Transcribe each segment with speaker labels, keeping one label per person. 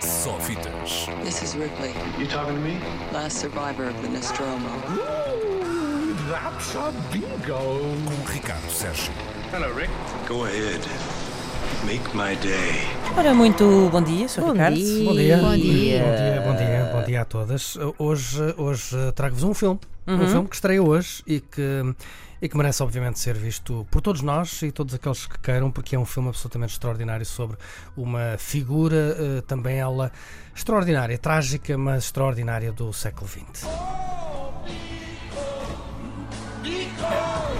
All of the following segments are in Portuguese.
Speaker 1: Só fitas.
Speaker 2: This is Ripley,
Speaker 3: You talking to me?
Speaker 2: last survivor of the Nostromo.
Speaker 3: That's a bingo.
Speaker 1: Com Ricardo Sérgio.
Speaker 3: Hello, Rick.
Speaker 4: Go ahead. Make my day.
Speaker 5: Ora, muito bom dia, Sr.
Speaker 6: Bom
Speaker 5: Ricardo.
Speaker 6: dia.
Speaker 7: Bom dia.
Speaker 6: Bom dia.
Speaker 7: Bom dia, bom dia, bom dia a todas. Hoje, hoje trago-vos um filme.
Speaker 5: Uhum.
Speaker 7: Um filme que estreia hoje e que, e que merece, obviamente, ser visto por todos nós e todos aqueles que queiram, porque é um filme absolutamente extraordinário sobre uma figura, eh, também ela extraordinária, trágica, mas extraordinária do século XX.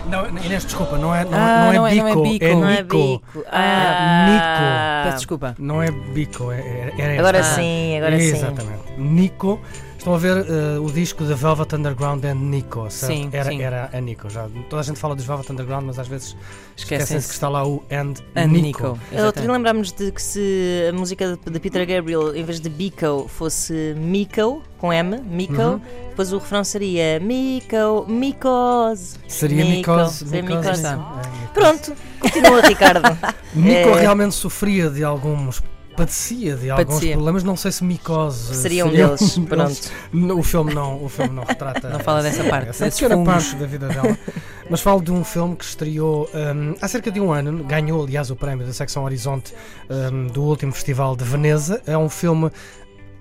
Speaker 7: Não, Inês, desculpa, não é, não,
Speaker 5: Ah,
Speaker 7: não é
Speaker 5: não é-
Speaker 7: bico,
Speaker 5: não é bico.
Speaker 7: é
Speaker 6: Não é
Speaker 7: Nico.
Speaker 6: bico.
Speaker 5: Ah,
Speaker 7: Nico.
Speaker 5: Peço desculpa.
Speaker 7: Não é bico, é, é, é
Speaker 6: Agora
Speaker 7: esta.
Speaker 6: sim, agora sim.
Speaker 7: Exatamente. Nico. Estão a ver eh, o disco da Velvet Underground and Nico, certo?
Speaker 5: Sim,
Speaker 7: era,
Speaker 5: sim.
Speaker 7: era a Nico. Já, toda a gente fala dos Velvet Underground, mas às vezes esquecem-se que está lá o and,
Speaker 5: And
Speaker 7: Nico.
Speaker 5: Nico. Exatamente.
Speaker 6: lembrámos de que se a música de, de Peter Gabriel, em vez de Bico, fosse Miko, com M, Miko,
Speaker 7: Uhum.
Speaker 6: depois o refrão seria Miko, Micose.
Speaker 7: Seria Micose.
Speaker 6: seria
Speaker 7: Micose,
Speaker 6: Micose.
Speaker 7: é, Micose.
Speaker 6: Pronto, continua, Ricardo.
Speaker 7: Nico
Speaker 6: É.
Speaker 7: realmente sofria de alguns. Padecia de alguns
Speaker 5: Padecia.
Speaker 7: problemas, não sei se micose
Speaker 6: Seria um
Speaker 7: seria
Speaker 6: deles,
Speaker 7: um
Speaker 6: pronto.
Speaker 7: O filme não, o filme não retrata.
Speaker 5: Não fala dessa parte,
Speaker 7: essa
Speaker 5: desses
Speaker 7: pequena
Speaker 5: fungos.
Speaker 7: parte da vida dela. Mas falo de um filme que estreou hum, há cerca de um ano, ganhou aliás o prémio da secção Horizonte hum, do último Festival de Veneza. É um filme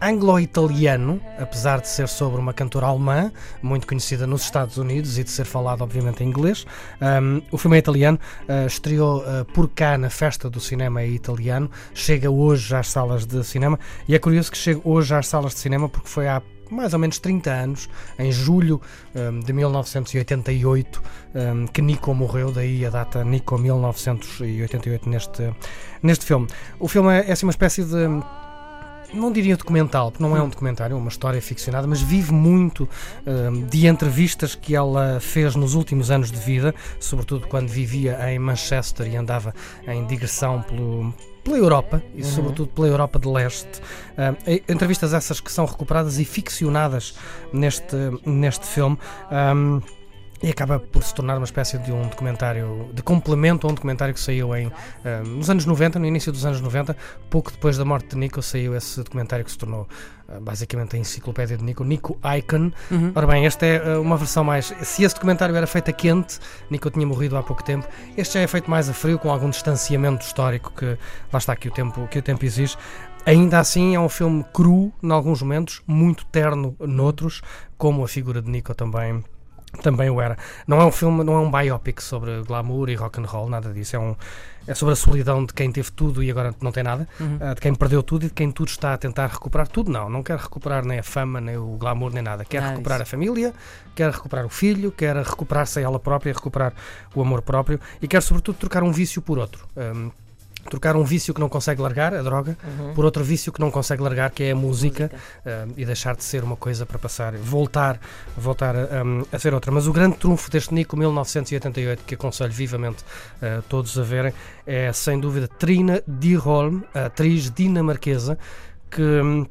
Speaker 7: anglo-italiano, apesar de ser sobre uma cantora alemã, muito conhecida nos Estados Unidos e de ser falado, obviamente, em inglês. Um, o filme é italiano, uh, estreou uh, por cá na Festa do Cinema Italiano, chega hoje às salas de cinema e é curioso que chegue hoje às salas de cinema porque foi há mais ou menos 30 anos, em julho um, de 1988, um, que Nico morreu, daí a data Nico 1988 neste, neste filme. O filme é, é assim uma espécie de não diria documental, porque não é um documentário, é uma história ficcionada, mas vive muito hum, de entrevistas que ela fez nos últimos anos de vida, sobretudo quando vivia em Manchester e andava em digressão pelo, pela Europa e sobretudo pela Europa de Leste. Hum, entrevistas essas que são recuperadas e ficcionadas neste, neste filme. hum, e acaba por se tornar uma espécie de um documentário, de complemento a um documentário que saiu em, eh, nos anos 90, no início dos anos 90, pouco depois da morte de Nico, saiu esse documentário que se tornou eh, basicamente a enciclopédia de Nico, Nico Icon.
Speaker 5: Uhum.
Speaker 7: Ora bem, esta é eh, uma versão mais. Se esse documentário era feito a quente, Nico tinha morrido há pouco tempo, este já é feito mais a frio, com algum distanciamento histórico que lá está que o tempo, que o tempo exige. Ainda assim, é um filme cru, em alguns momentos, muito terno noutros, como a figura de Nico também também o era. Não é um filme, não é um biopic sobre glamour e rock and roll, nada disso. É, um, é sobre a solidão de quem teve tudo e agora não tem nada,
Speaker 5: Uhum.
Speaker 7: ah, de quem perdeu tudo e de quem tudo está a tentar recuperar tudo. Não, não quer recuperar nem a fama, nem o glamour, nem nada. Quer recuperar a família, quer recuperar o filho, quer recuperar-se a ela própria, recuperar o amor próprio e quer, sobretudo, trocar um vício por outro. Ahm, trocar um vício que não consegue largar, a droga,
Speaker 6: Uhum.
Speaker 7: por outro vício que não consegue largar, que é a música, ah, e deixar de ser uma coisa para passar, voltar, voltar a, a ser outra. Mas o grande trunfo deste Nico 1988, que aconselho vivamente ah, todos a verem, é sem dúvida Trina Dyrholm, a atriz dinamarquesa, que. hum,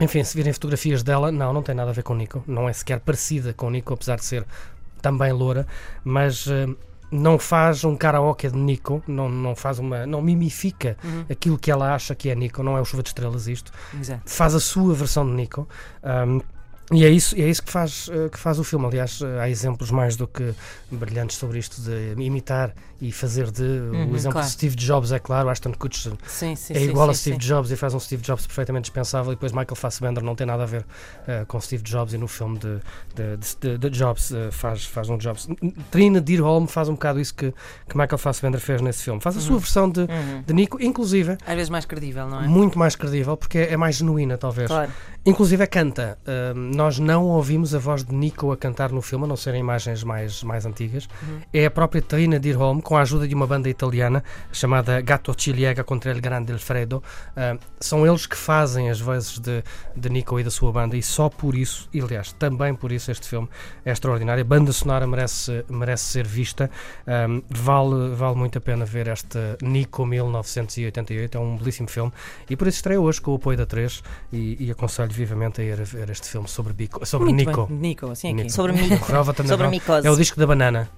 Speaker 7: Enfim, se virem fotografias dela, não, não tem nada a ver com Nico, não é sequer parecida com Nico, apesar de ser também loura, mas não faz um karaoke de Nico, não, não faz uma. não mimifica
Speaker 5: Uhum.
Speaker 7: aquilo que ela acha que é Nico, não é o Chuva de Estrelas isto,
Speaker 5: Exato.
Speaker 7: faz a sua versão de Nico. um, e é isso, é isso que, faz, eh, que faz o filme. Aliás, eh, há exemplos mais do que brilhantes sobre isto de imitar e fazer de. o
Speaker 6: Uhum,
Speaker 7: exemplo
Speaker 5: claro.
Speaker 7: de Steve Jobs, é claro, Ashton Kutcher
Speaker 5: Sim, sim,
Speaker 7: é
Speaker 5: sim,
Speaker 7: igual a Steve. Jobs e faz um Steve Jobs perfeitamente dispensável. E depois Michael Fassbender não tem nada a ver eh, com Steve Jobs e no filme de, de, de- de- Jobs eh, faz, faz um Jobs. Trina Dyrholm faz um bocado isso que, que Michael Fassbender fez nesse filme. Faz a sua
Speaker 5: Uhum.
Speaker 7: versão de,
Speaker 6: Uhum.
Speaker 7: de Nico, inclusive
Speaker 5: Às vezes mais credível, não é?
Speaker 7: muito mais credível, porque é, é mais genuína, talvez.
Speaker 6: Claro.
Speaker 7: Inclusive canta. Ahm, nós não ouvimos a voz de Nico a cantar no filme, a não serem imagens mais, mais antigas.
Speaker 5: Uhum.
Speaker 7: É a própria Trina Dyrholm, com a ajuda de uma banda italiana chamada Gatto Ciliega contra il Grande Alfredo. Ahm, são eles que fazem as vozes de, de Nico e da sua banda, e só por isso, e aliás, também por isso este filme é extraordinário. A banda sonora merece, merece ser vista. Ahm, vale, vale muito a pena ver este Nico 1988. É um belíssimo filme. E por isso estreia hoje com o apoio da 3 e, e aconselho vivamente a ir a ver este filme sobre, Bico, sobre
Speaker 5: Muito
Speaker 7: Nico.
Speaker 5: bem. Nico, assim aqui.
Speaker 7: Nico.
Speaker 6: Sobre,
Speaker 7: Velvet
Speaker 6: sobre micose.
Speaker 7: É o disco da banana.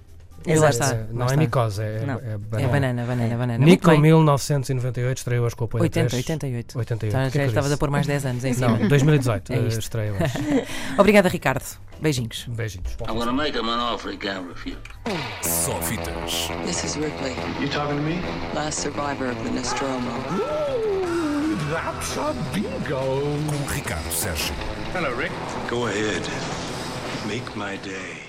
Speaker 6: Exato.
Speaker 5: está,
Speaker 7: É,
Speaker 5: lá
Speaker 7: não é
Speaker 5: está.
Speaker 7: micose, é,
Speaker 6: Não.
Speaker 7: é
Speaker 5: É
Speaker 7: banana.
Speaker 5: banana, banana, banana. Muito
Speaker 7: Nico
Speaker 5: bem.
Speaker 7: 1998 estreou hoje com o apoio
Speaker 5: 80,
Speaker 7: da
Speaker 5: 88.
Speaker 7: 88.
Speaker 5: Já,
Speaker 7: O que é que
Speaker 5: já
Speaker 7: eu
Speaker 5: estavas a pôr mais 10 anos em cima.
Speaker 7: Não, 2018
Speaker 5: É
Speaker 7: estreia hoje.
Speaker 5: Obrigada, Ricardo. Beijinhos.
Speaker 7: Beijinhos.
Speaker 8: I'm gonna make him an offer he can't refuse.
Speaker 1: Só fitas.
Speaker 2: This is Ripley,
Speaker 3: You talking to me?
Speaker 2: last survivor of the Nostromo.
Speaker 3: A bingo.
Speaker 1: Com Ricardo Sérgio.
Speaker 3: Hello, Rick.
Speaker 4: Go ahead. Make my day.